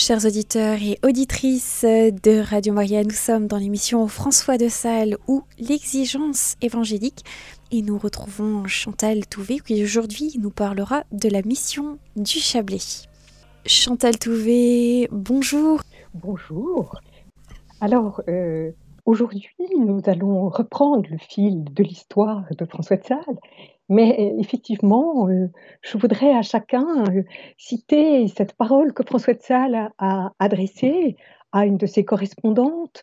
Chers auditeurs et auditrices de Radio Maria, nous sommes dans l'émission François de Sales ou l'exigence évangélique et nous retrouvons Chantal Touvé qui aujourd'hui nous parlera de la mission du Chablais. Chantal Touvé, bonjour. Bonjour. Alors, euh, aujourd'hui, nous allons reprendre le fil de l'histoire de François de Sales mais effectivement, euh, je voudrais à chacun euh, citer cette parole que François de Sales a adressée à une de ses correspondantes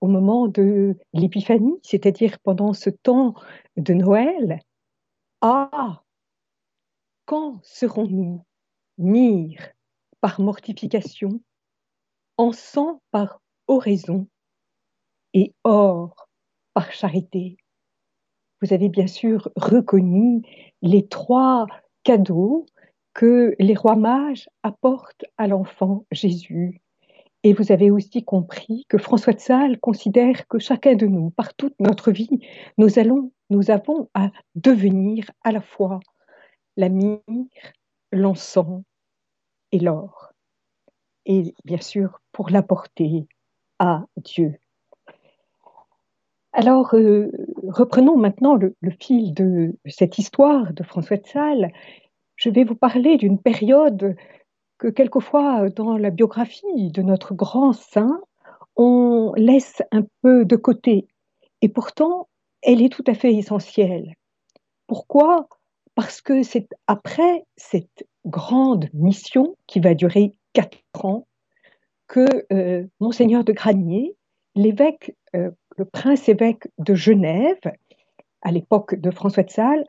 au moment de l'Épiphanie, c'est-à-dire pendant ce temps de Noël. Ah, quand serons-nous mire par mortification, encens par oraison et or par charité? Vous avez bien sûr reconnu les trois cadeaux que les rois mages apportent à l'enfant Jésus. Et vous avez aussi compris que François de Sales considère que chacun de nous, par toute notre vie, nous allons, nous avons à devenir à la fois la myrrhe, l'encens et l'or. Et bien sûr, pour l'apporter à Dieu. Alors, euh, reprenons maintenant le, fil de cette histoire de François de Sales. Je vais vous parler d'une période que quelquefois dans la biographie de notre grand saint, on laisse un peu de côté. Et pourtant, elle est tout à fait essentielle. Pourquoi? Parce que c'est après cette grande mission qui va durer quatre ans que euh, monseigneur de Granier, l'évêque euh, le prince-évêque de Genève, à l'époque de François de Sales,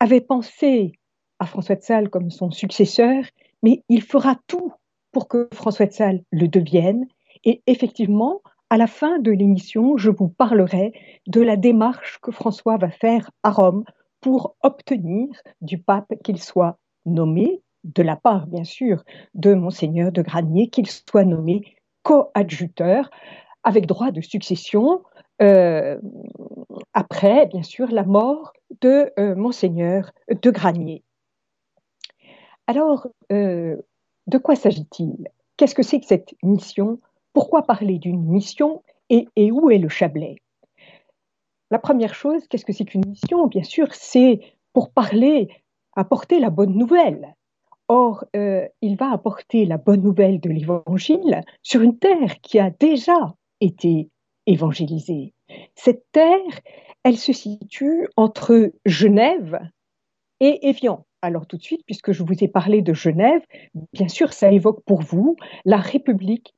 avait pensé à François de Sales comme son successeur, mais il fera tout pour que François de Sales le devienne. Et effectivement, à la fin de l'émission, je vous parlerai de la démarche que François va faire à Rome pour obtenir du pape qu'il soit nommé, de la part bien sûr de monseigneur de Granier, qu'il soit nommé coadjuteur avec droit de succession euh, après, bien sûr, la mort de euh, monseigneur de Granier. Alors, euh, de quoi s'agit-il? Qu'est-ce que c'est que cette mission? Pourquoi parler d'une mission? Et, où est le Chablais? La première chose, qu'est-ce que c'est qu'une mission? Bien sûr, c'est pour parler, apporter la bonne nouvelle. Or, il va apporter la bonne nouvelle de l'Évangile sur une terre qui a déjà été évangélisée. Cette terre, elle se situe entre Genève et Évian. Alors tout de suite, puisque je vous ai parlé de Genève, bien sûr, ça évoque pour vous la République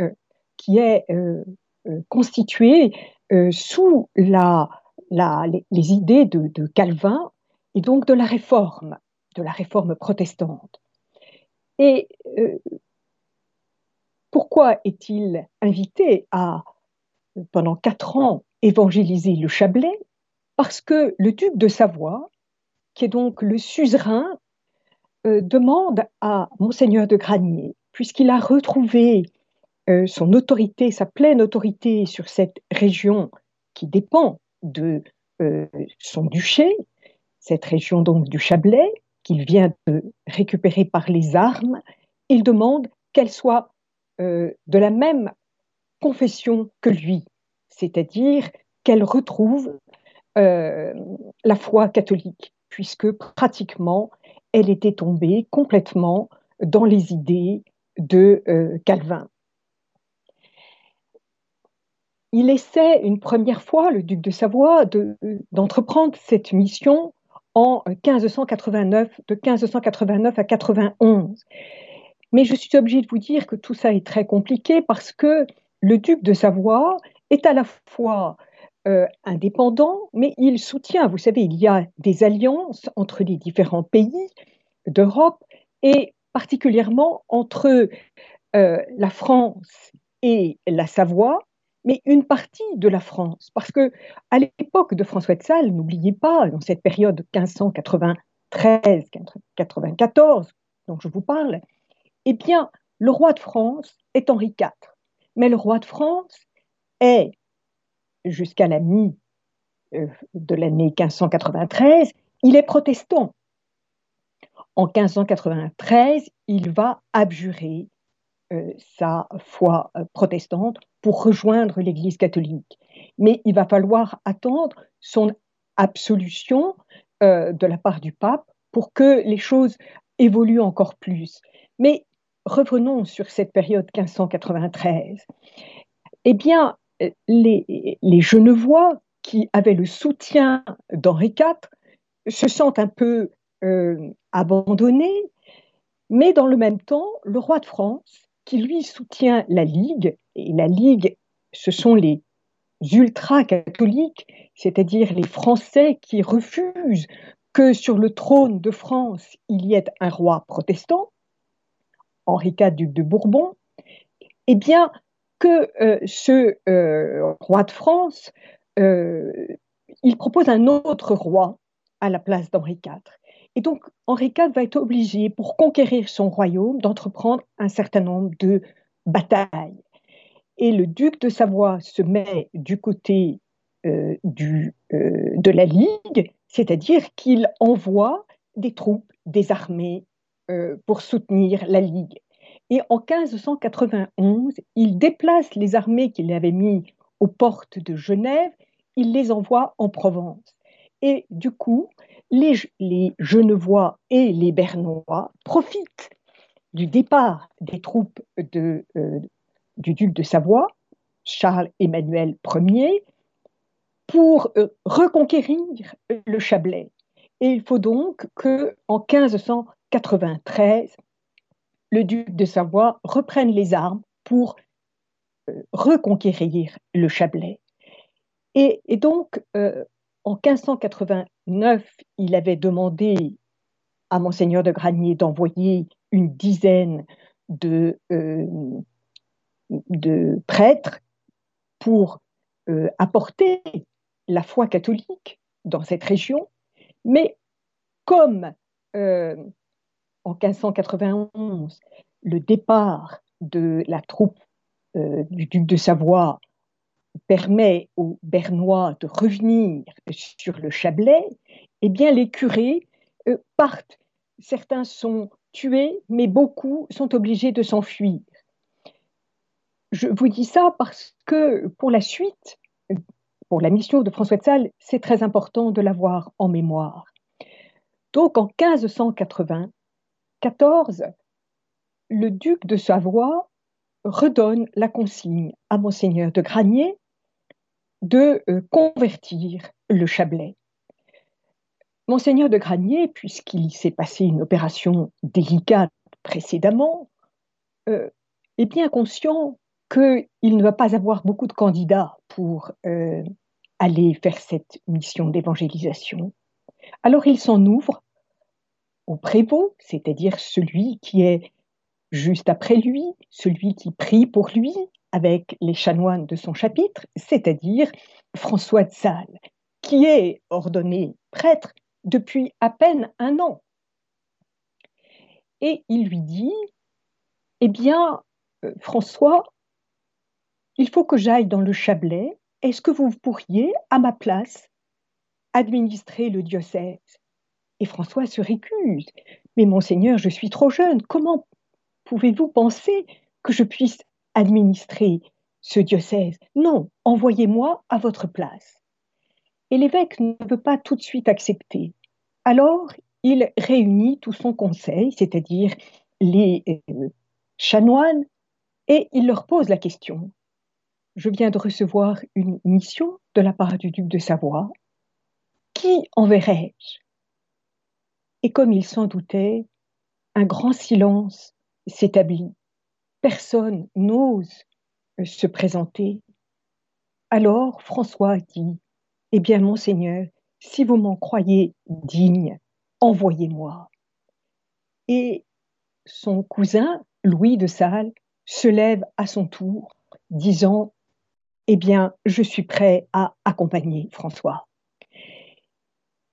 euh, qui est euh, euh, constituée sous les, idées de, Calvin et donc de la réforme, de la réforme protestante. Et pourquoi est-il invité à pendant quatre ans évangéliser le Chablais parce que le duc de Savoie, qui est donc le suzerain, euh, demande à monseigneur de Granier, puisqu'il a retrouvé euh, son autorité, sa pleine autorité sur cette région qui dépend de euh, son duché, cette région donc du Chablais, qu'il vient de récupérer par les armes, il demande qu'elle soit de la même confession que lui, c'est-à-dire qu'elle retrouve euh, la foi catholique, puisque pratiquement elle était tombée complètement dans les idées de euh, Calvin. Il essaie une première fois, le duc de Savoie, d'entreprendre cette mission en 1589, de 1589 à 91. Mais je suis obligée de vous dire que tout ça est très compliqué parce que le duc de Savoie est à la fois euh, indépendant, mais il soutient, vous savez, il y a des alliances entre les différents pays d'Europe et particulièrement entre euh, la France et la Savoie, mais une partie de la France. Parce que à l'époque de François de Sales, n'oubliez pas, dans cette période 1593-94 dont je vous parle, eh bien, le roi de France est Henri IV. Mais le roi de France est, jusqu'à la mi euh, de l'année 1593, il est protestant. En 1593, il va abjurer sa foi protestante pour rejoindre l'Église catholique. Mais il va falloir attendre son absolution de la part du pape pour que les choses évoluent encore plus. Mais revenons sur cette période 1593. Eh bien, les, Genevois qui avaient le soutien d'Henri IV se sentent un peu euh, abandonnés, mais dans le même temps, le roi de France, qui lui soutient la Ligue, et la Ligue, ce sont les ultra-catholiques, c'est-à-dire les Français qui refusent que sur le trône de France, il y ait un roi protestant, Henri IV, duc de Bourbon, eh bien, que euh, ce euh, roi de France, euh, il propose un autre roi à la place d'Henri IV. Et donc, Henri IV va être obligé, pour conquérir son royaume, d'entreprendre un certain nombre de batailles. Et le duc de Savoie se met du côté de la Ligue, c'est-à-dire qu'il envoie des troupes, des armées pour soutenir la Ligue. Et en 1591, il déplace les armées qu'il avait mises aux portes de Genève, il les envoie en Provence. Et du coup, les, Genevois et les Bernois profitent du départ des troupes euh, du duc de Savoie, Charles-Emmanuel Ier, pour euh, reconquérir le Chablais. Et il faut donc qu'en 1593, le duc de Savoie reprenne les armes pour euh, reconquérir le Chablais. Et, donc, euh, en 1589, il avait demandé à monseigneur de Granier d'envoyer une dizaine de, euh, de prêtres pour apporter la foi catholique dans cette région. Mais comme en 1591 le départ de la troupe euh, du duc de Savoie permet aux Bernois de revenir sur le Chablais, eh bien les curés euh, partent. Certains sont tués, mais beaucoup sont obligés de s'enfuir. Je vous dis ça parce que pour la suite, pour la mission de François de Sales, c'est très important de l'avoir en mémoire. Donc en 1580, 14, le duc de Savoie redonne la consigne à monseigneur de Granier de euh, convertir le Chablais. Monseigneur de Granier, puisqu'il s'est passé une opération délicate précédemment, euh, est bien conscient qu'il ne va pas avoir beaucoup de candidats pour euh, aller faire cette mission d'évangélisation. Alors il s'en ouvre au prévôt, c'est-à-dire celui qui est juste après lui, celui qui prie pour lui avec les chanoines de son chapitre, c'est-à-dire François de Sales, qui est ordonné prêtre depuis à peine un an. Et il lui dit, eh bien, euh, François, il faut que j'aille dans le Chablais, est-ce que vous pourriez, à ma place, administrer le diocèse? Et François se récuse. Mais monseigneur, je suis trop jeune. Comment pouvez-vous penser que je puisse administrer ce diocèse? Non, envoyez-moi à votre place. Et l'évêque ne veut pas tout de suite accepter. Alors, il réunit tout son conseil, c'est-à-dire les euh, chanoines, et il leur pose la question. Je viens de recevoir une mission de la part du duc de Savoie. Qui enverrai-je? Et comme il s'en doutait, un grand silence s'établit. Personne n'ose euh, se présenter. Alors François dit, Eh bien, monseigneur, si vous m'en croyez digne, envoyez-moi. Et son cousin, Louis de Salles, se lève à son tour, disant, Eh bien, je suis prêt à accompagner François.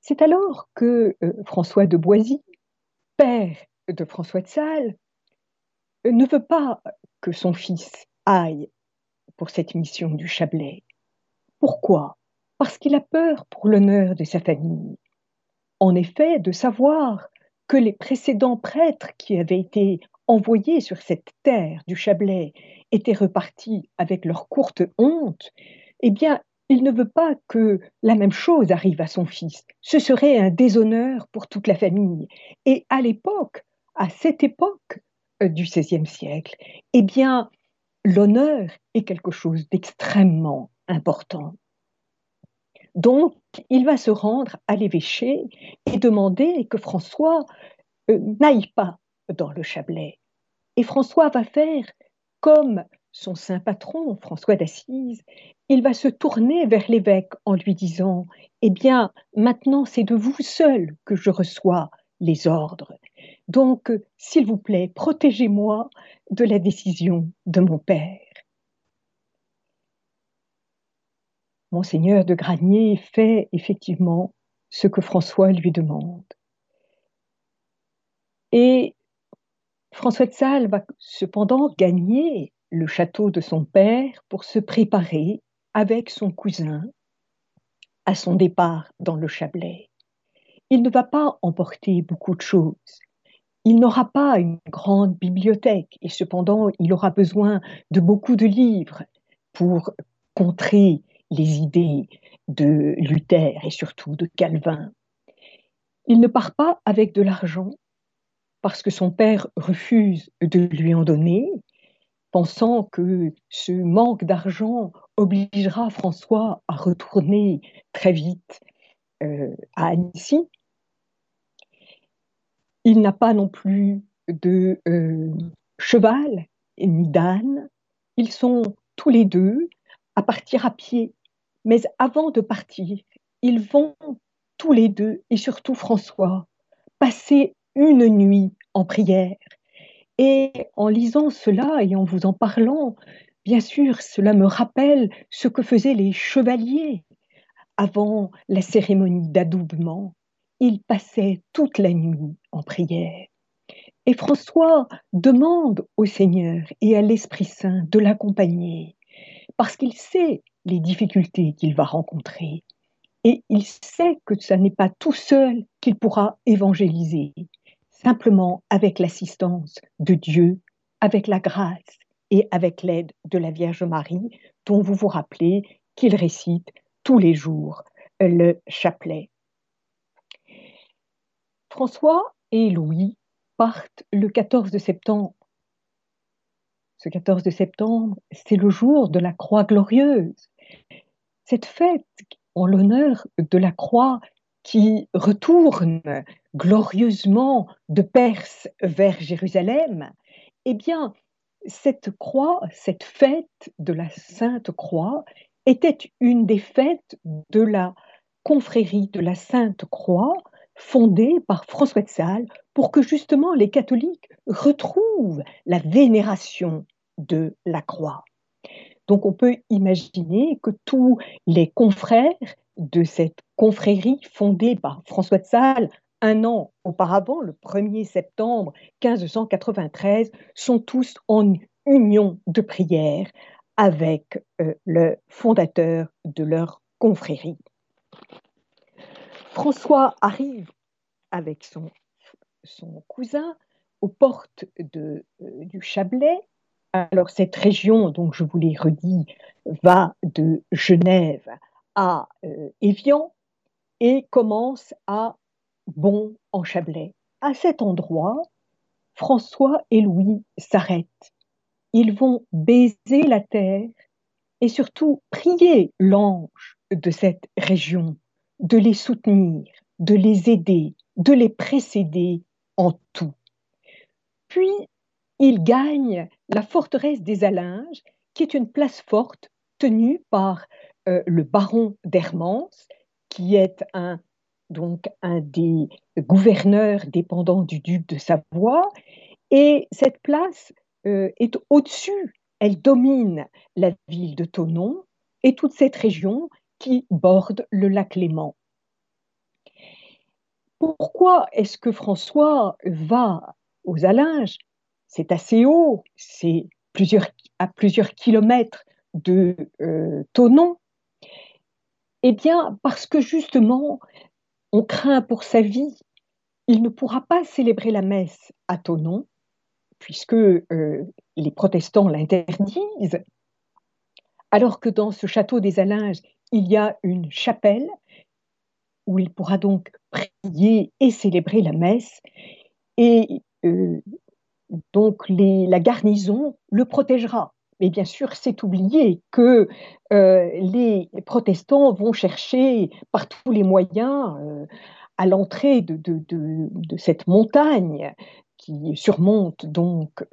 C'est alors que euh, François de Boisy, père de François de Sales, euh, ne veut pas que son fils aille pour cette mission du Chablais. Pourquoi? Parce qu'il a peur pour l'honneur de sa famille. En effet, de savoir que les précédents prêtres qui avaient été envoyés sur cette terre du Chablais étaient repartis avec leur courte honte, eh bien, il ne veut pas que la même chose arrive à son fils. Ce serait un déshonneur pour toute la famille. Et à l'époque, à cette époque euh, du XVIe siècle, eh bien, l'honneur est quelque chose d'extrêmement important. Donc, il va se rendre à l'évêché et demander que François euh, n'aille pas dans le Chablais. Et François va faire comme son saint patron, François d'Assise, il va se tourner vers l'évêque en lui disant Eh bien, maintenant c'est de vous seul que je reçois les ordres. Donc, s'il vous plaît, protégez-moi de la décision de mon père. Monseigneur de Granier fait effectivement ce que François lui demande. Et François de Sales va cependant gagner le château de son père pour se préparer avec son cousin à son départ dans le Chablais. Il ne va pas emporter beaucoup de choses. Il n'aura pas une grande bibliothèque et cependant il aura besoin de beaucoup de livres pour contrer les idées de Luther et surtout de Calvin. Il ne part pas avec de l'argent parce que son père refuse de lui en donner, pensant que ce manque d'argent obligera François à retourner très vite euh, à Annecy. Il n'a pas non plus de euh, cheval ni d'âne. Ils sont tous les deux à partir à pied mais avant de partir, ils vont tous les deux, et surtout François, passer une nuit en prière. Et en lisant cela et en vous en parlant, bien sûr, cela me rappelle ce que faisaient les chevaliers avant la cérémonie d'adoubement. Ils passaient toute la nuit en prière. Et François demande au Seigneur et à l'Esprit Saint de l'accompagner, parce qu'il sait les difficultés qu'il va rencontrer. Et il sait que ce n'est pas tout seul qu'il pourra évangéliser, simplement avec l'assistance de Dieu, avec la grâce et avec l'aide de la Vierge Marie, dont vous vous rappelez qu'il récite tous les jours le chapelet. François et Louis partent le 14 septembre. Ce 14 septembre, c'est le jour de la croix glorieuse. Cette fête en l'honneur de la croix qui retourne glorieusement de Perse vers Jérusalem, eh bien, cette croix, cette fête de la Sainte Croix, était une des fêtes de la confrérie de la Sainte Croix, fondée par François de Sales pour que justement les catholiques retrouvent la vénération de la croix. Donc on peut imaginer que tous les confrères de cette confrérie fondée par François de Sales un an auparavant, le 1er septembre 1593, sont tous en union de prière avec euh, le fondateur de leur confrérie. François arrive avec son, cousin aux portes euh, du Chablais alors cette région, donc je vous l'ai redit, va de Genève à euh, Évian et commence à Bon en Chablais. À cet endroit, François et Louis s'arrêtent. Ils vont baiser la terre et surtout prier l'ange de cette région de les soutenir, de les aider, de les précéder en tout. Puis il gagne la forteresse des Alinges, qui est une place forte tenue par euh, le baron d'Hermance, qui est un, donc un des gouverneurs dépendants du duc de Savoie. Et cette place euh, est au-dessus, elle domine la ville de Thonon et toute cette région qui borde le lac Léman. Pourquoi est-ce que François va aux Alinges? C'est assez haut, c'est à plusieurs kilomètres de euh, Tonon, eh bien, parce que justement, on craint pour sa vie, il ne pourra pas célébrer la messe à Tonon, puisque les protestants l'interdisent, alors que dans ce château des Alinges, il y a une chapelle où il pourra donc prier et célébrer la messe. Et euh, donc la garnison le protégera. Mais bien sûr, c'est oublié que euh, les protestants vont chercher par tous les moyens euh, à l'entrée de, de, cette montagne qui surmonte donc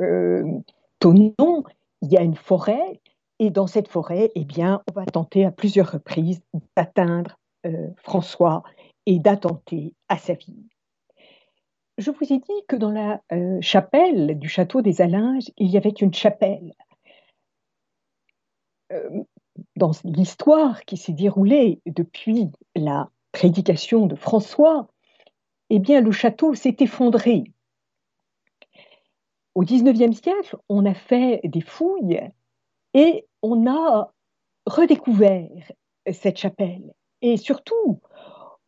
Tonon, il y a une forêt et dans cette forêt, eh bien, on va tenter à plusieurs reprises d'atteindre euh, François et d'attenter à sa vie. Je vous ai dit que dans la euh, chapelle du château des Alinges, il y avait une chapelle. Dans l'histoire qui s'est déroulée depuis la prédication de François, eh bien, le château s'est effondré. Au XIXe siècle, on a fait des fouilles et on a redécouvert cette chapelle. Et surtout,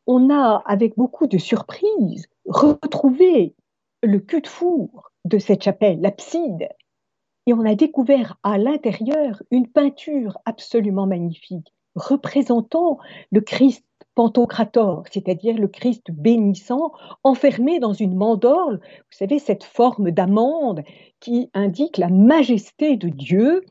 on a, avec beaucoup de surprise, retrouvé le cul de four de cette chapelle, l'abside. Et on a découvert à l'intérieur une peinture absolument magnifique, représentant le Christ Pantocrator, c'est-à-dire le Christ bénissant, enfermé dans une mandorle, vous savez, cette forme d'amande qui indique la majesté de Dieu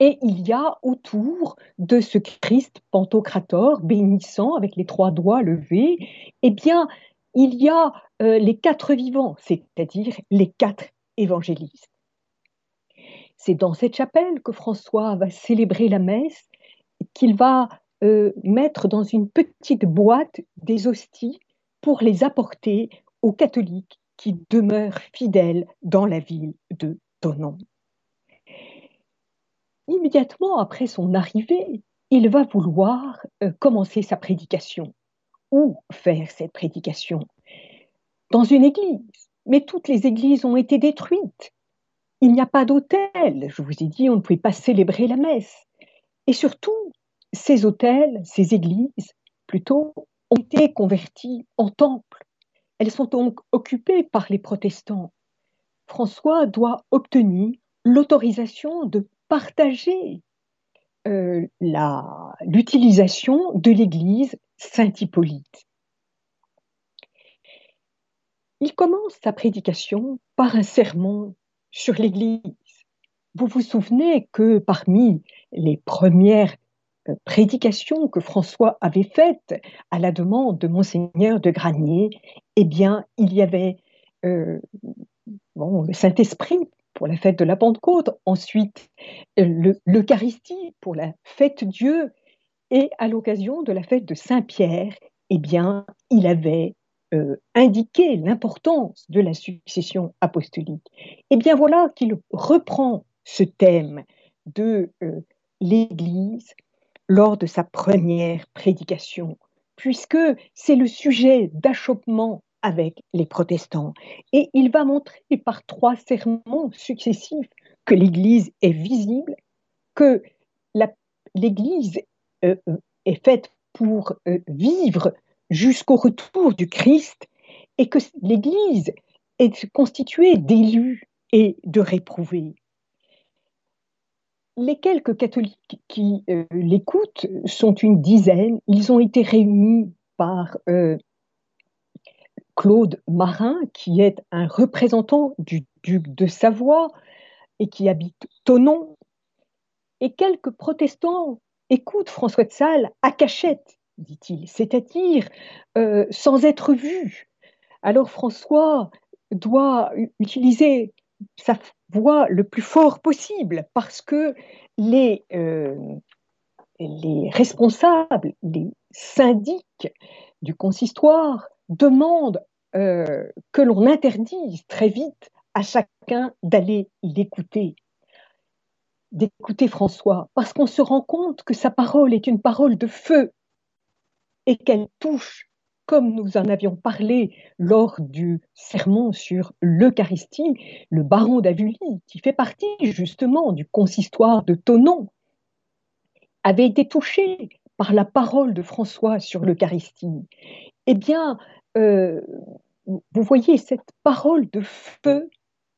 et il y a autour de ce Christ Pantocrator, bénissant avec les trois doigts levés, eh bien, il y a euh, les quatre vivants, c'est-à-dire les quatre évangélistes. C'est dans cette chapelle que François va célébrer la messe, qu'il va euh, mettre dans une petite boîte des hosties pour les apporter aux catholiques qui demeurent fidèles dans la ville de Tonon immédiatement après son arrivée, il va vouloir euh, commencer sa prédication. Où faire cette prédication Dans une église. Mais toutes les églises ont été détruites. Il n'y a pas d'autel. Je vous ai dit, on ne pouvait pas célébrer la messe. Et surtout, ces hôtels, ces églises, plutôt, ont été convertis en temples. Elles sont donc occupées par les protestants. François doit obtenir l'autorisation de partager euh, l'utilisation de l'église Saint-Hippolyte. Il commence sa prédication par un sermon sur l'église. Vous vous souvenez que parmi les premières euh, prédications que François avait faites à la demande de monseigneur de Granier, eh bien, il y avait euh, le Saint-Esprit pour la fête de la Pentecôte, ensuite l'Eucharistie pour la fête Dieu, et à l'occasion de la fête de Saint-Pierre, eh bien, il avait euh, indiqué l'importance de la succession apostolique. Et eh bien voilà qu'il reprend ce thème de euh, l'Église lors de sa première prédication, puisque c'est le sujet d'achoppement avec les protestants. Et il va montrer par trois sermons successifs que l'Église est visible, que l'Église euh, euh, est faite pour vivre jusqu'au retour du Christ et que l'Église est constituée d'élus et de réprouvés. Les quelques catholiques qui l'écoutent sont une dizaine. Ils ont été réunis par Claude Marin, qui est un représentant du duc de Savoie et qui habite Tonon. Et quelques protestants écoutent François de Sales à cachette, dit-il, c'est-à-dire euh, sans être vu. Alors François doit utiliser sa voix le plus fort possible parce que les, euh, les responsables, les syndics du consistoire demandent euh, que l'on interdise très vite à chacun d'aller l'écouter, d'écouter François, parce qu'on se rend compte que sa parole est une parole de feu et qu'elle touche, comme nous en avions parlé lors du sermon sur l'Eucharistie, le baron d'Avully, qui fait partie justement du consistoire de Tonon, avait été touché par la parole de François sur l'Eucharistie. Eh bien, euh, vous voyez cette parole de feu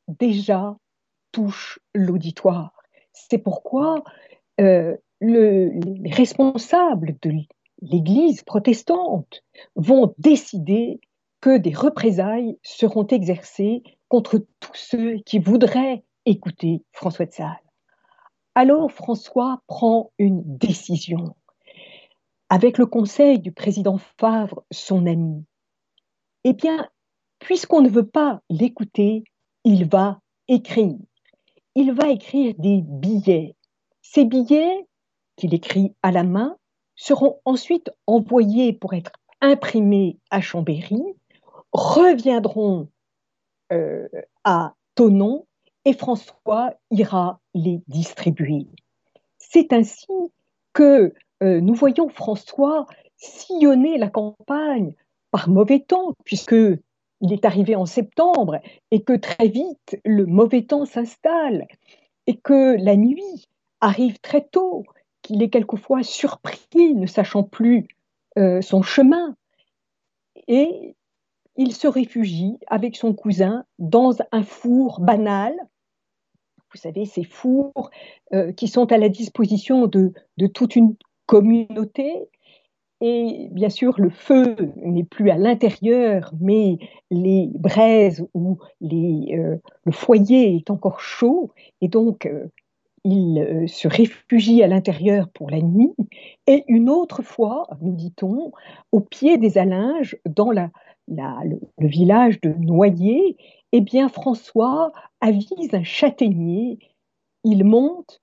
déjà touche l'auditoire. C'est pourquoi euh, les responsables de l'Église protestante vont décider que des représailles seront exercées contre tous ceux qui voudraient écouter François de Sales. Alors François prend une décision avec le conseil du président Favre, son ami. Eh bien, puisqu'on ne veut pas l'écouter, il va écrire. Il va écrire des billets. Ces billets, qu'il écrit à la main, seront ensuite envoyés pour être imprimés à Chambéry, reviendront euh, à Tonon et François ira les distribuer. C'est ainsi que euh, nous voyons François sillonner la campagne par mauvais temps, puisque il est arrivé en septembre et que très vite le mauvais temps s'installe et que la nuit arrive très tôt, qu'il est quelquefois surpris, ne sachant plus euh, son chemin. Et il se réfugie avec son cousin dans un four banal. Vous savez, ces fours euh, qui sont à la disposition de, toute une communauté. Et bien sûr, le feu n'est plus à l'intérieur, mais les braises ou euh, le foyer est encore chaud. Et donc, il euh, se réfugie à l'intérieur pour la nuit. Et une autre fois, nous dit-on, au pied des Alinges, dans le, village de Noyer, eh bien, François avise un châtaignier. Il monte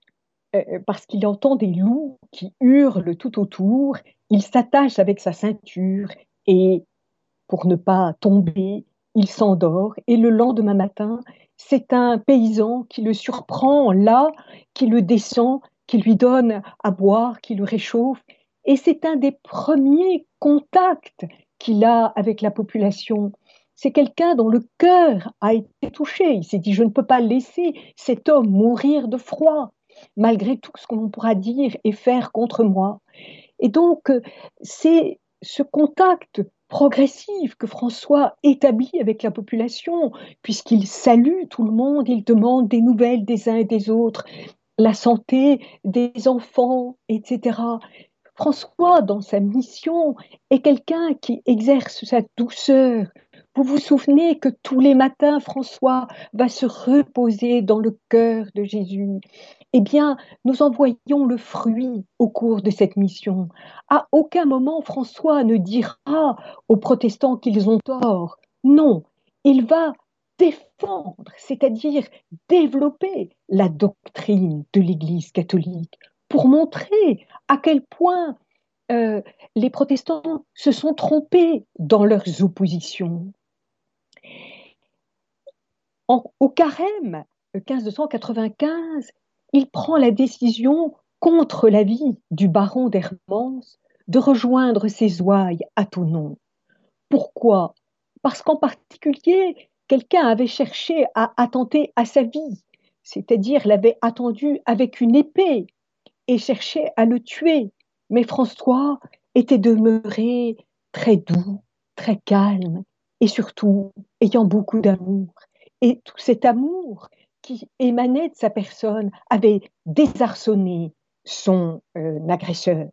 euh, parce qu'il entend des loups qui hurlent tout autour, il s'attache avec sa ceinture et, pour ne pas tomber, il s'endort et le lendemain matin, c'est un paysan qui le surprend là, qui le descend, qui lui donne à boire, qui le réchauffe. Et c'est un des premiers contacts qu'il a avec la population. C'est quelqu'un dont le cœur a été touché. Il s'est dit, je ne peux pas laisser cet homme mourir de froid malgré tout ce qu'on pourra dire et faire contre moi. Et donc, euh, c'est ce contact progressif que François établit avec la population, puisqu'il salue tout le monde, il demande des nouvelles des uns et des autres, la santé des enfants, etc. François, dans sa mission, est quelqu'un qui exerce sa douceur. Vous vous souvenez que tous les matins, François va se reposer dans le cœur de Jésus eh bien, nous en voyons le fruit au cours de cette mission. À aucun moment François ne dira aux protestants qu'ils ont tort. Non, il va défendre, c'est-à-dire développer la doctrine de l'Église catholique pour montrer à quel point euh, les protestants se sont trompés dans leurs oppositions. au carême 1595, il prend la décision, contre l'avis du baron d'Hermance, de rejoindre ses ouailles à Tonon. Pourquoi? Parce qu'en particulier, quelqu'un avait cherché à attenter à sa vie, c'est-à-dire l'avait attendu avec une épée et cherchait à le tuer. Mais François était demeuré très doux, très calme et surtout ayant beaucoup d'amour. Et tout cet amour qui émanait de sa personne avait désarçonné son euh, agresseur.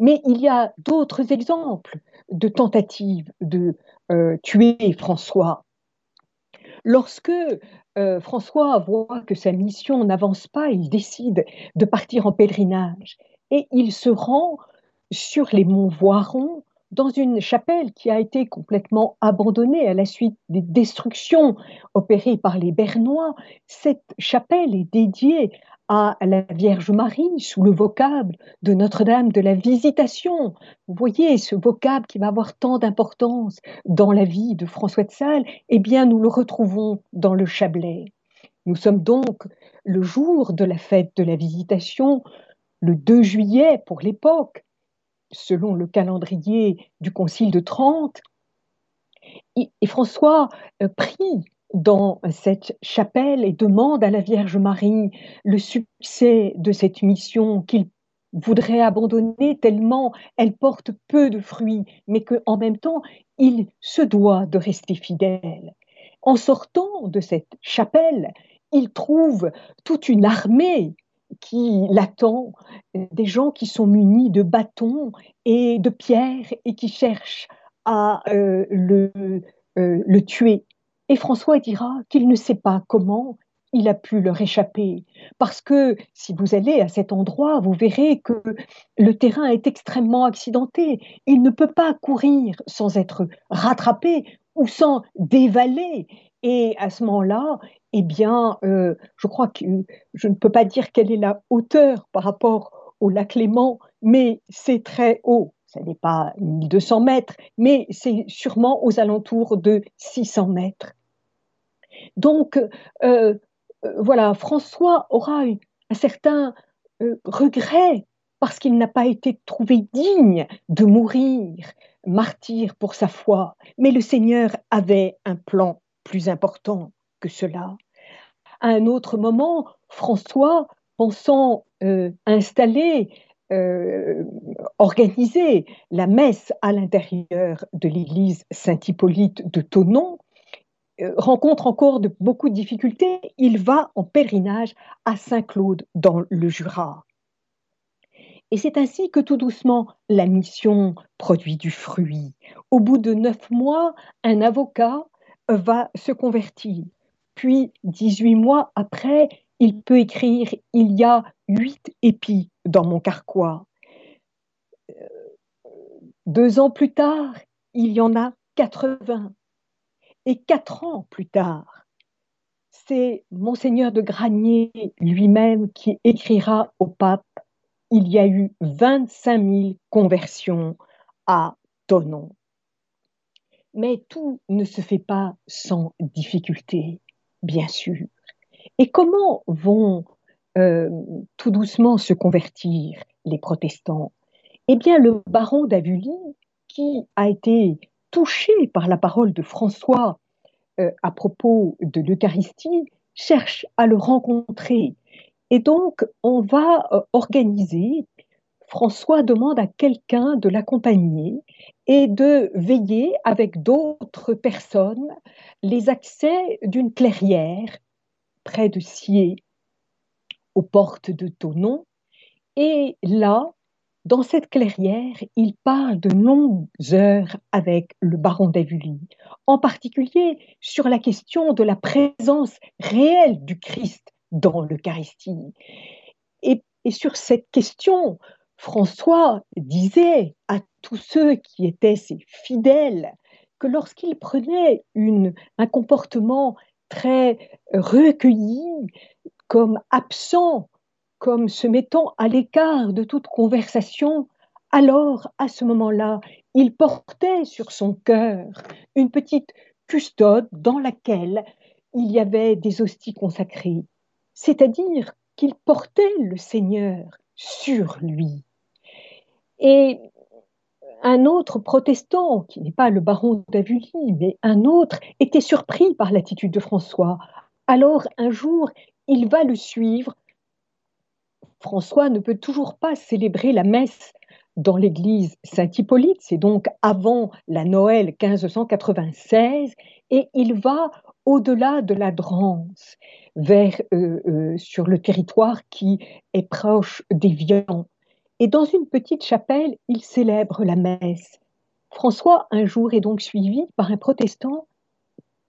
Mais il y a d'autres exemples de tentatives de euh, tuer François. Lorsque euh, François voit que sa mission n'avance pas, il décide de partir en pèlerinage et il se rend sur les monts Voirons dans une chapelle qui a été complètement abandonnée à la suite des destructions opérées par les Bernois. Cette chapelle est dédiée à la Vierge Marie sous le vocable de Notre-Dame de la Visitation. Vous voyez ce vocable qui va avoir tant d'importance dans la vie de François de Sales, eh bien nous le retrouvons dans le Chablais. Nous sommes donc le jour de la fête de la Visitation, le 2 juillet pour l'époque, selon le calendrier du Concile de Trente. Et, François euh, prie dans cette chapelle et demande à la Vierge Marie le succès de cette mission qu'il voudrait abandonner tellement elle porte peu de fruits, mais qu'en même temps, il se doit de rester fidèle. En sortant de cette chapelle, il trouve toute une armée qui l'attend, des gens qui sont munis de bâtons et de pierres et qui cherchent à euh, le, euh, le tuer. Et François dira qu'il ne sait pas comment il a pu leur échapper. Parce que si vous allez à cet endroit, vous verrez que le terrain est extrêmement accidenté. Il ne peut pas courir sans être rattrapé ou sans dévaler. Et à ce moment-là, eh bien, euh, je crois que je ne peux pas dire quelle est la hauteur par rapport au lac Léman, mais c'est très haut. Ce n'est pas 1200 mètres, mais c'est sûrement aux alentours de 600 mètres. Donc, euh, euh, voilà, François aura un certain regret parce qu'il n'a pas été trouvé digne de mourir martyr pour sa foi. Mais le Seigneur avait un plan plus important que cela. À un autre moment, François, pensant euh, installer, euh, organiser la messe à l'intérieur de l'église Saint-Hippolyte de Tonon, euh, rencontre encore beaucoup de difficultés. Il va en pèlerinage à Saint-Claude dans le Jura. Et c'est ainsi que tout doucement la mission produit du fruit. Au bout de neuf mois, un avocat va se convertir. Puis, 18 mois après, il peut écrire Il y a huit épis dans mon carquois. Deux ans plus tard, il y en a 80. Et quatre ans plus tard, c'est Monseigneur de Granier lui-même qui écrira au pape il y a eu 25 000 conversions à Tonon. Mais tout ne se fait pas sans difficulté, bien sûr. Et comment vont euh, tout doucement se convertir les protestants? Eh bien, le baron d'Avully, qui a été touché par la parole de François euh, à propos de l'Eucharistie, cherche à le rencontrer et donc, on va euh, organiser, François demande à quelqu'un de l'accompagner et de veiller avec d'autres personnes les accès d'une clairière près de Sier, aux portes de Tonon. Et là, dans cette clairière, il parle de longues heures avec le baron d'Avully, en particulier sur la question de la présence réelle du Christ dans l'Eucharistie. Et, et sur cette question, François disait à tous ceux qui étaient ses fidèles que lorsqu'il prenait un comportement très recueilli, comme absent, comme se mettant à l'écart de toute conversation, alors à ce moment-là, il portait sur son cœur une petite custode dans laquelle il y avait des hosties consacrées c'est-à-dire qu'il portait le Seigneur sur lui. Et un autre protestant, qui n'est pas le baron d'Avully, mais un autre, était surpris par l'attitude de François. Alors un jour, il va le suivre. François ne peut toujours pas célébrer la messe dans l'église Saint-Hippolyte, c'est donc avant la Noël 1596, et il va au-delà de la Drance vers, euh, euh, sur le territoire qui est proche d'Évian. Et dans une petite chapelle, il célèbre la messe. François, un jour, est donc suivi par un protestant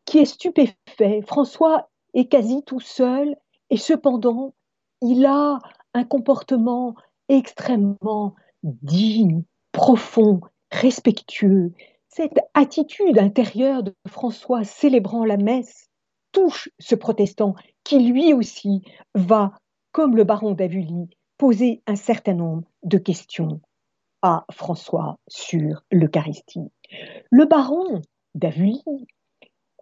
qui est stupéfait. François est quasi tout seul et cependant, il a un comportement extrêmement digne, profond, respectueux. Cette attitude intérieure de François célébrant la messe touche ce protestant qui lui aussi va, comme le baron d'Avully, poser un certain nombre de questions à François sur l'Eucharistie. Le baron d'Avully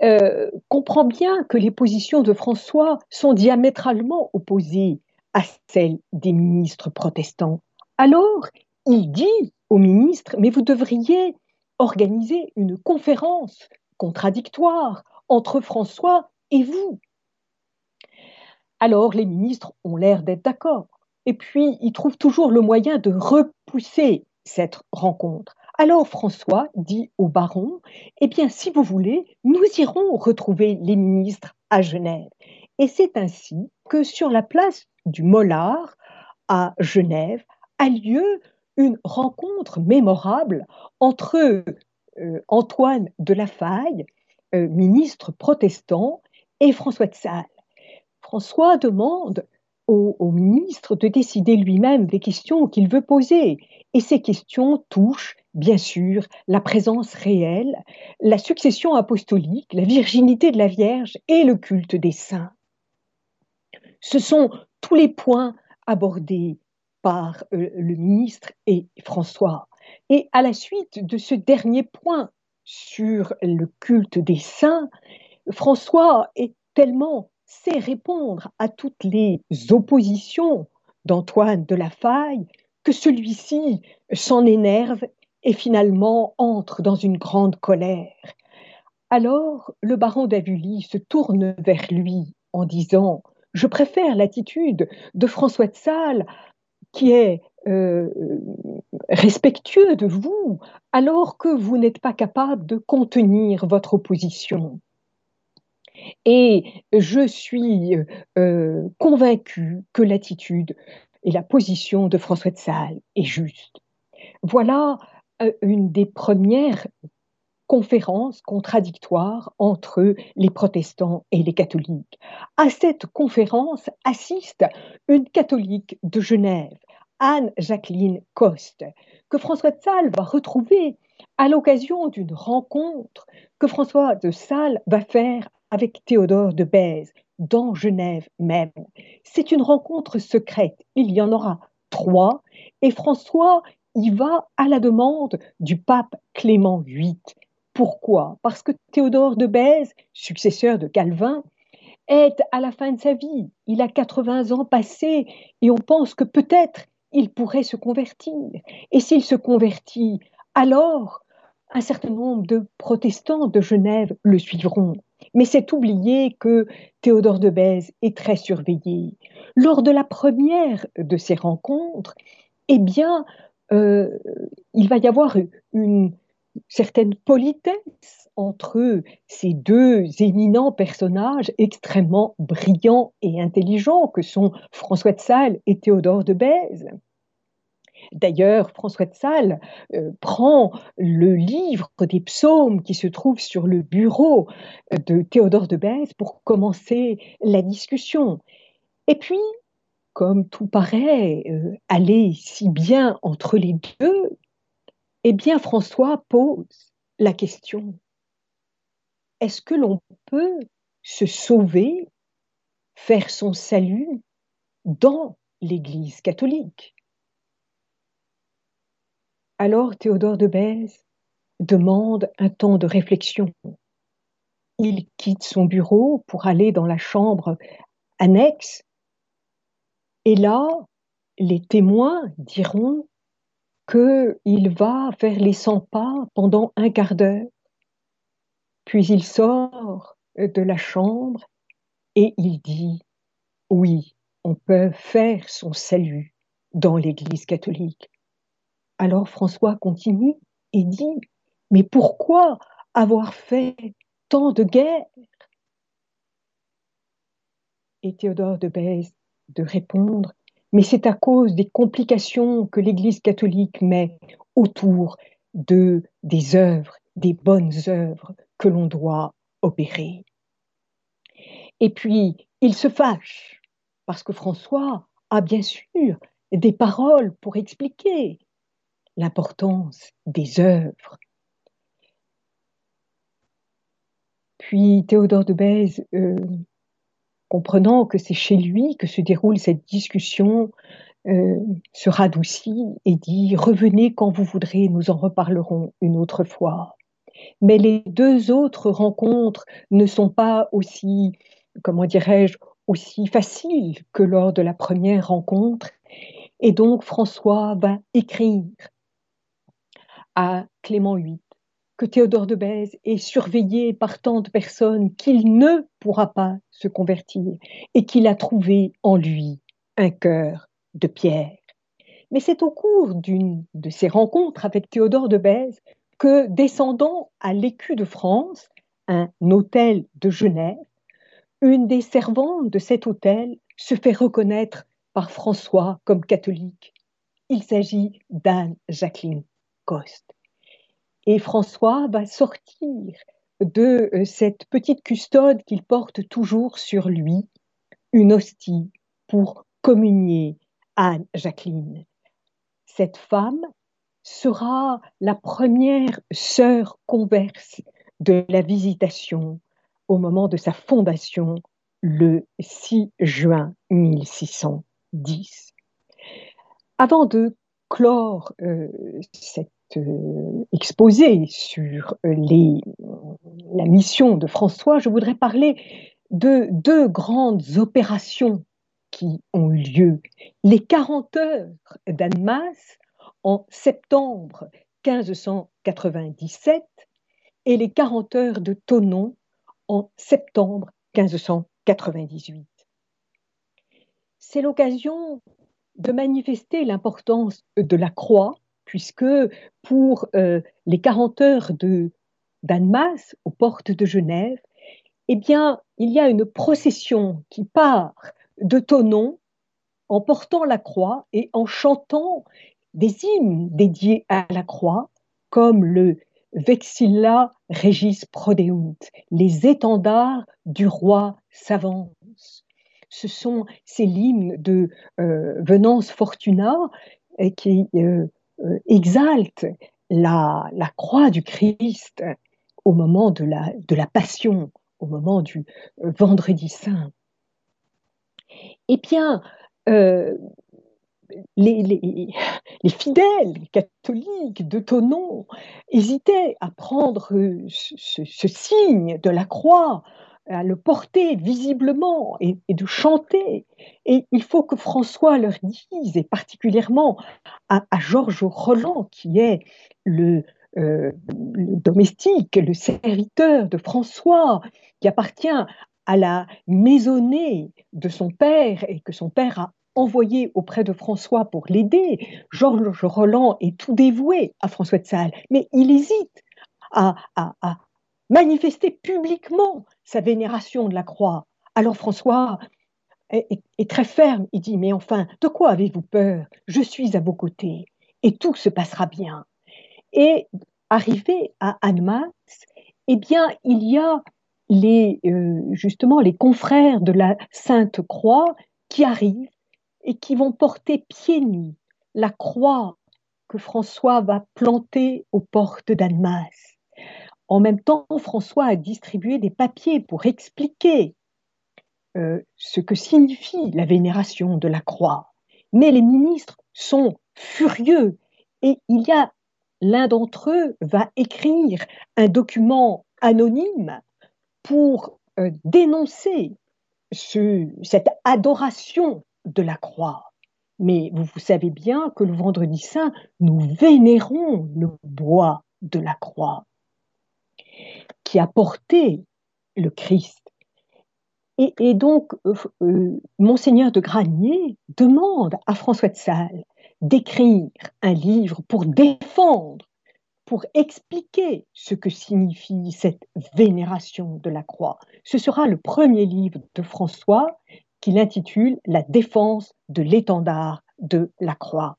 euh, comprend bien que les positions de François sont diamétralement opposées à celles des ministres protestants. Alors, il dit au ministre, mais vous devriez organiser une conférence contradictoire entre François et vous. Alors les ministres ont l'air d'être d'accord. Et puis, ils trouvent toujours le moyen de repousser cette rencontre. Alors François dit au baron, eh bien, si vous voulez, nous irons retrouver les ministres à Genève. Et c'est ainsi que sur la place du Mollard, à Genève, a lieu une rencontre mémorable entre euh, Antoine de la Faille, euh, ministre protestant, et François de Sales. François demande au, ministre de décider lui-même des questions qu'il veut poser. Et ces questions touchent, bien sûr, la présence réelle, la succession apostolique, la virginité de la Vierge et le culte des saints. Ce sont tous les points abordés par euh, le ministre et François. Et à la suite de ce dernier point sur le culte des saints, François est tellement sait répondre à toutes les oppositions d'Antoine de la Faille que celui-ci s'en énerve et finalement entre dans une grande colère. Alors le baron d'Avully se tourne vers lui en disant Je préfère l'attitude de François de Sales qui est euh, respectueux de vous alors que vous n'êtes pas capable de contenir votre opposition. Et je suis euh, convaincue que l'attitude et la position de François de Sales est juste. Voilà euh, une des premières conférences contradictoires entre les protestants et les catholiques. À cette conférence assiste une catholique de Genève, Anne-Jacqueline Coste, que François de Sales va retrouver à l'occasion d'une rencontre que François de Sales va faire avec Théodore de Bèze, dans Genève même. C'est une rencontre secrète. Il y en aura trois et François y va à la demande du pape Clément VIII. Pourquoi? Parce que Théodore de Bèze, successeur de Calvin, est à la fin de sa vie. Il a 80 ans passés et on pense que peut-être il pourrait se convertir. Et s'il se convertit, alors un certain nombre de protestants de Genève le suivront. Mais c'est oublier que Théodore de Bèze est très surveillé. Lors de la première de ces rencontres, eh bien, euh, il va y avoir une certaine politesse entre ces deux éminents personnages extrêmement brillants et intelligents que sont François de Sales et Théodore de Bèze. D'ailleurs, François de Sales euh, prend le livre des psaumes qui se trouve sur le bureau de Théodore de Bèze pour commencer la discussion. Et puis, comme tout paraît euh, aller si bien entre les deux, eh bien François pose la question est-ce que l'on peut se sauver, faire son salut dans l'Église catholique? Alors Théodore de Bèze demande un temps de réflexion. Il quitte son bureau pour aller dans la chambre annexe. Et là, les témoins diront qu'il va faire les 100 pas pendant un quart d'heure. Puis il sort de la chambre et il dit, oui, on peut faire son salut dans l'Église catholique. Alors François continue et dit, mais pourquoi avoir fait tant de guerres? Et Théodore de Bèze de répondre, mais c'est à cause des complications que l'Église catholique met autour de des œuvres, des bonnes œuvres que l'on doit opérer. Et puis, il se fâche, parce que François a bien sûr des paroles pour expliquer l'importance des œuvres. Puis Théodore de Bèze, euh, comprenant que c'est chez lui que se déroule cette discussion, euh, se radoucit et dit Revenez quand vous voudrez, nous en reparlerons une autre fois. Mais les deux autres rencontres ne sont pas aussi, comment dirais-je, aussi faciles que lors de la première rencontre. Et donc François va écrire à Clément VIII que Théodore de Bèze est surveillé par tant de personnes qu'il ne pourra pas se convertir et qu'il a trouvé en lui un cœur de pierre. Mais c'est au cours d'une de ces rencontres avec Théodore de Bèze que, descendant à l'écu de France, un hôtel de Genève, une des servantes de cet hôtel se fait reconnaître par François comme catholique. Il s'agit d'Anne-Jacqueline Coste. Et François va sortir de euh, cette petite custode qu'il porte toujours sur lui, une hostie pour communier Anne-Jacqueline. Cette femme sera la première sœur converse de la visitation au moment de sa fondation le 6 juin 1610. Avant de clore euh, cet euh, exposé sur la mission de François, je voudrais parler de deux grandes opérations qui ont eu lieu. Les 40 heures d'Annemasse en septembre 1597 et les 40 heures de Tonon en septembre 1598. C'est l'occasion de manifester l'importance de la croix, puisque pour euh, les 40 heures de d'Annemasse, aux portes de Genève, eh bien, il y a une procession qui part de Tonon en portant la croix et en chantant des hymnes dédiés à la croix, comme le Vexilla Regis Prodeunt, les étendards du roi s'avancent. Ce sont ces hymnes de euh, Venance Fortuna euh, qui euh, exaltent la, croix du Christ au moment de la, de la passion, au moment du vendredi saint. Eh bien, les, fidèles catholiques de Tonon hésitaient à prendre ce, signe de la croix, à le porter visiblement et, de chanter. Et il faut que François leur dise, et particulièrement à, Georges Roland, qui est le, euh, le domestique, le serviteur de François, qui appartient à la maisonnée de son père et que son père a envoyé auprès de François pour l'aider. Georges Roland est tout dévoué à François de Sales, mais il hésite à, manifester publiquement sa vénération de la croix. Alors François est, très ferme, il dit, mais enfin, de quoi avez-vous peur? Je suis à vos côtés et tout se passera bien. Et arrivé à Annemasse, eh bien, il y a les, euh, justement les confrères de la Sainte Croix qui arrivent et qui vont porter pieds nus la croix que François va planter aux portes d'Annemasse. En même temps, François a distribué des papiers pour expliquer euh, ce que signifie la vénération de la croix. Mais les ministres sont furieux et il y a l'un d'entre eux va écrire un document anonyme pour euh, dénoncer cette adoration de la croix. Mais vous, vous savez bien que le vendredi saint, nous vénérons le bois de la croix qui a porté le Christ. Et, donc, euh, euh, monseigneur de Granier demande à François de Sales d'écrire un livre pour défendre pour expliquer ce que signifie cette vénération de la croix. Ce sera le premier livre de François qu'il intitule La défense de l'étendard de la croix.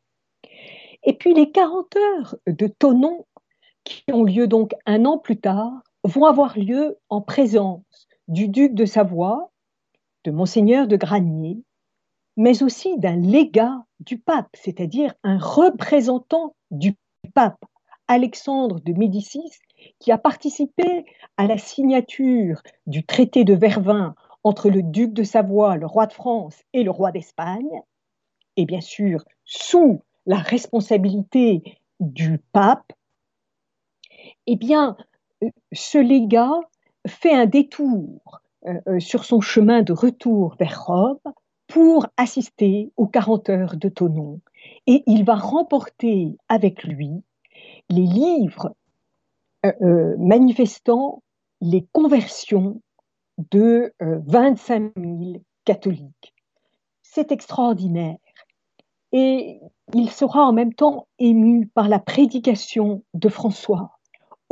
Et puis les 40 heures de Tonon, qui ont lieu donc un an plus tard, vont avoir lieu en présence du duc de Savoie, de monseigneur de Granier, mais aussi d'un légat du pape, c'est-à-dire un représentant du pape Alexandre de Médicis, qui a participé à la signature du traité de Vervins entre le duc de Savoie, le roi de France et le roi d'Espagne, et bien sûr sous la responsabilité du pape, eh bien, ce légat fait un détour euh, euh, sur son chemin de retour vers Rome pour assister aux 40 heures de Tonon. Et il va remporter avec lui les livres euh, euh, manifestant les conversions de 25 euh, 000 catholiques. C'est extraordinaire. Et il sera en même temps ému par la prédication de François,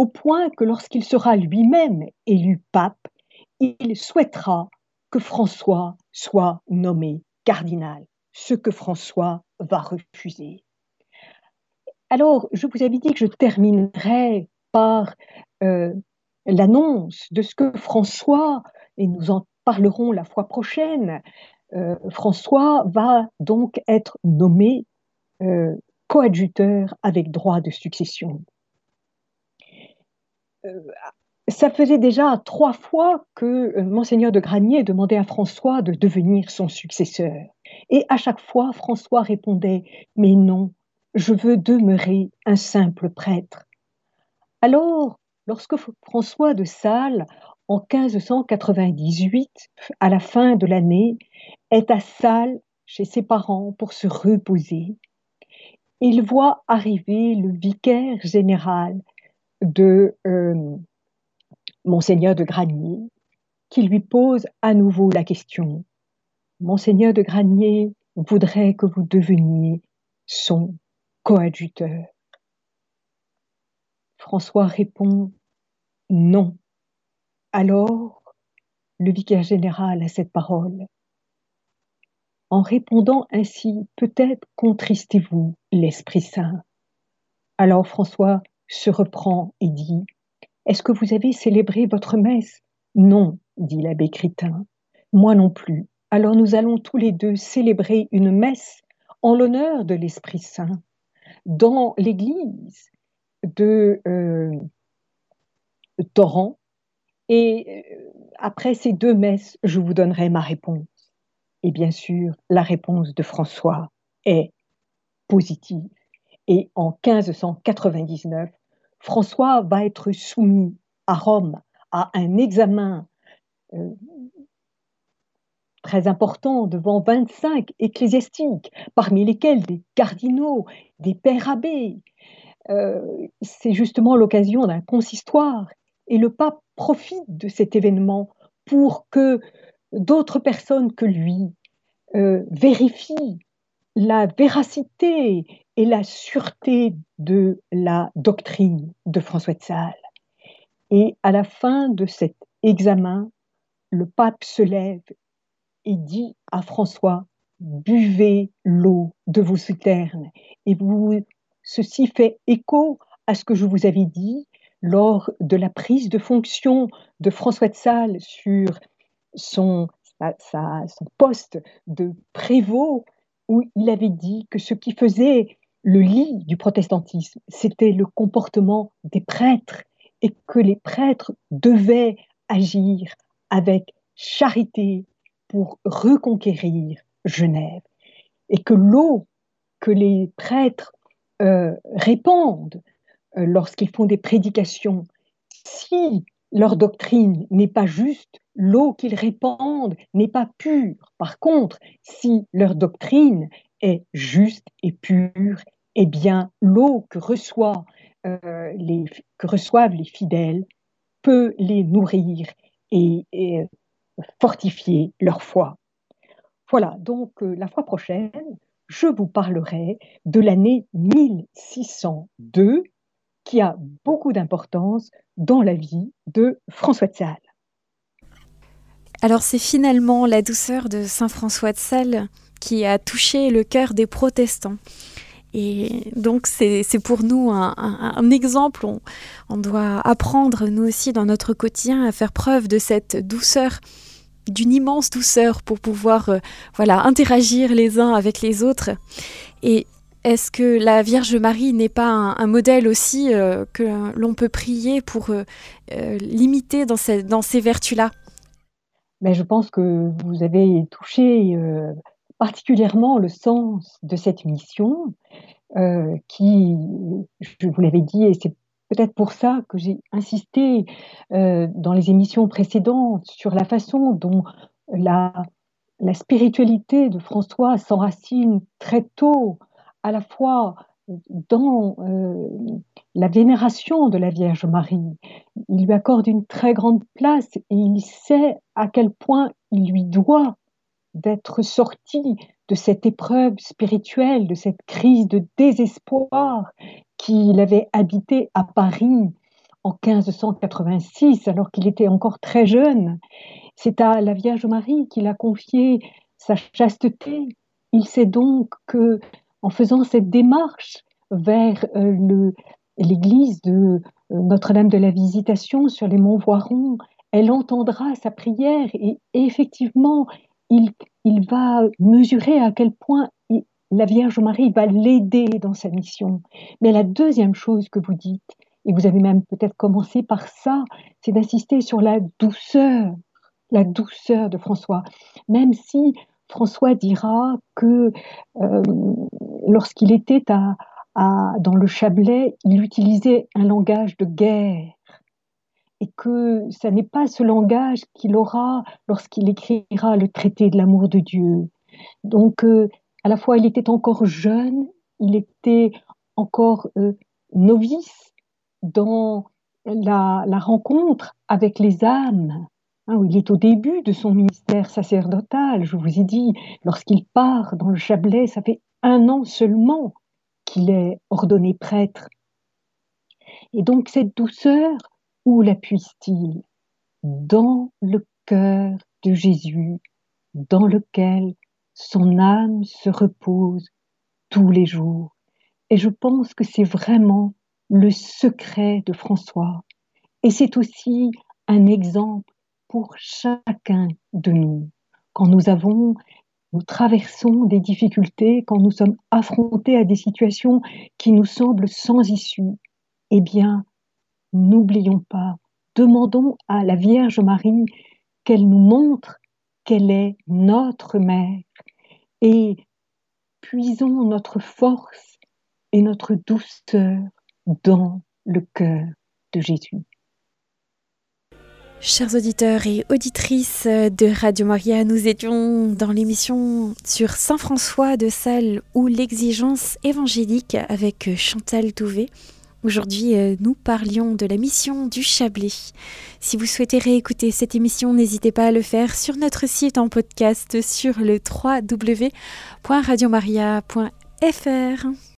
au point que lorsqu'il sera lui-même élu pape, il souhaitera que François soit nommé cardinal, ce que François va refuser. Alors, je vous avais dit que je terminerai par euh, l'annonce de ce que François, et nous en parlerons la fois prochaine, euh, François va donc être nommé euh, coadjuteur avec droit de succession. Ça faisait déjà trois fois que monseigneur de Granier demandait à François de devenir son successeur. Et à chaque fois, François répondait, mais non, je veux demeurer un simple prêtre. Alors, lorsque François de Sales, en 1598, à la fin de l'année, est à Sales chez ses parents pour se reposer, il voit arriver le vicaire général de euh, Monseigneur de Granier, qui lui pose à nouveau la question. Monseigneur de Granier voudrait que vous deveniez son coadjuteur. François répond non. Alors, le vicaire général a cette parole. En répondant ainsi, peut-être contristez-vous l'Esprit Saint. Alors François se reprend et dit Est-ce que vous avez célébré votre messe? Non, dit l'abbé Critin. Moi non plus. Alors nous allons tous les deux célébrer une messe en l'honneur de l'Esprit Saint dans l'église de euh, Torrent. Et euh, après ces deux messes, je vous donnerai ma réponse. Et bien sûr, la réponse de François est positive. Et en 1599, François va être soumis à Rome à un examen euh, très important devant 25 ecclésiastiques, parmi lesquels des cardinaux, des pères abbés. Euh, c'est justement l'occasion d'un consistoire et le pape profite de cet événement pour que d'autres personnes que lui euh, vérifient la véracité et la sûreté de la doctrine de François de Sales. Et à la fin de cet examen, le pape se lève et dit à François, buvez l'eau de vos citernes. Et ceci fait écho à ce que je vous avais dit lors de la prise de fonction de François de Sales sur son, son poste de prévôt, où il avait dit que ce qui faisait le lit du protestantisme, c'était le comportement des prêtres et que les prêtres devaient agir avec charité, pour reconquérir Genève et que l'eau que les prêtres euh, répandent euh, lorsqu'ils font des prédications, si leur doctrine n'est pas juste, l'eau qu'ils répandent n'est pas pure. Par contre, si leur doctrine est juste et pure, eh bien l'eau que, euh, les, reçoivent les fidèles peut les nourrir et, et fortifier leur foi. Voilà, donc euh, la fois prochaine, je vous parlerai de l'année 1602 qui a beaucoup d'importance dans la vie de François de Sales. Alors c'est finalement la douceur de Saint François de Sales qui a touché le cœur des protestants. Et donc c'est pour nous un, exemple. On, doit apprendre, nous aussi, dans notre quotidien, à faire preuve de cette douceur d'une immense douceur pour pouvoir euh, voilà interagir les uns avec les autres. Et est-ce que la Vierge Marie n'est pas un, modèle aussi euh, que l'on peut prier pour euh, l'imiter dans, dans, ces vertus-là? Mais Je pense que vous avez touché particulièrement le sens de cette mission qui, je vous l'avais dit, et c'est peut-être pour ça que j'ai insisté euh, dans les émissions précédentes sur la façon dont la, la spiritualité de François s'enracine très tôt, à la fois dans euh, la vénération de la Vierge Marie. Il lui accorde une très grande place et il sait à quel point il lui doit d'être sorti de cette épreuve spirituelle, de cette crise de désespoir qu'il avait habité à Paris en 1586, alors qu'il était encore très jeune. C'est à la Vierge Marie qu'il a confié sa chasteté. Il sait donc que, en faisant cette démarche vers euh, l'église de euh, Notre-Dame de la Visitation sur les monts Voirons, elle entendra sa prière et, effectivement, il, va mesurer à quel point la Vierge Marie va l'aider dans sa mission. Mais la deuxième chose que vous dites, et vous avez même peut-être commencé par ça, c'est d'insister sur la douceur, la douceur de François. Même si François dira que euh, lorsqu'il était dans le Chablais, il utilisait un langage de guerre et que ce n'est pas ce langage qu'il aura lorsqu'il écrira le traité de l'amour de Dieu. Donc, euh, à la fois, il était encore jeune, il était encore euh, novice dans la, rencontre avec les âmes. Hein, il est au début de son ministère sacerdotal, je vous ai dit, lorsqu'il part dans le Chablais, ça fait un an seulement qu'il est ordonné prêtre. Et donc cette douceur, où la puise-t-il Dans le cœur de Jésus, dans lequel son âme se repose tous les jours. Et je pense que c'est vraiment le secret de François. Et c'est aussi un exemple pour chacun de nous. Quand nous avons nous traversons des difficultés, quand nous sommes affrontés à des situations qui nous semblent sans issue, eh bien, n'oublions pas, demandons à la Vierge Marie qu'elle nous montre qu'elle est notre mère et puisons notre force et notre douceur dans le cœur de Jésus. Chers auditeurs et auditrices de Radio Maria, nous étions dans l'émission sur Saint François de Sales ou l'exigence évangélique avec Chantal Touvet. Aujourd'hui, euh, nous parlions de la mission du Chablais. Si vous souhaitez réécouter cette émission, n'hésitez pas à le faire sur notre site en podcast sur le www.radiomaria.fr.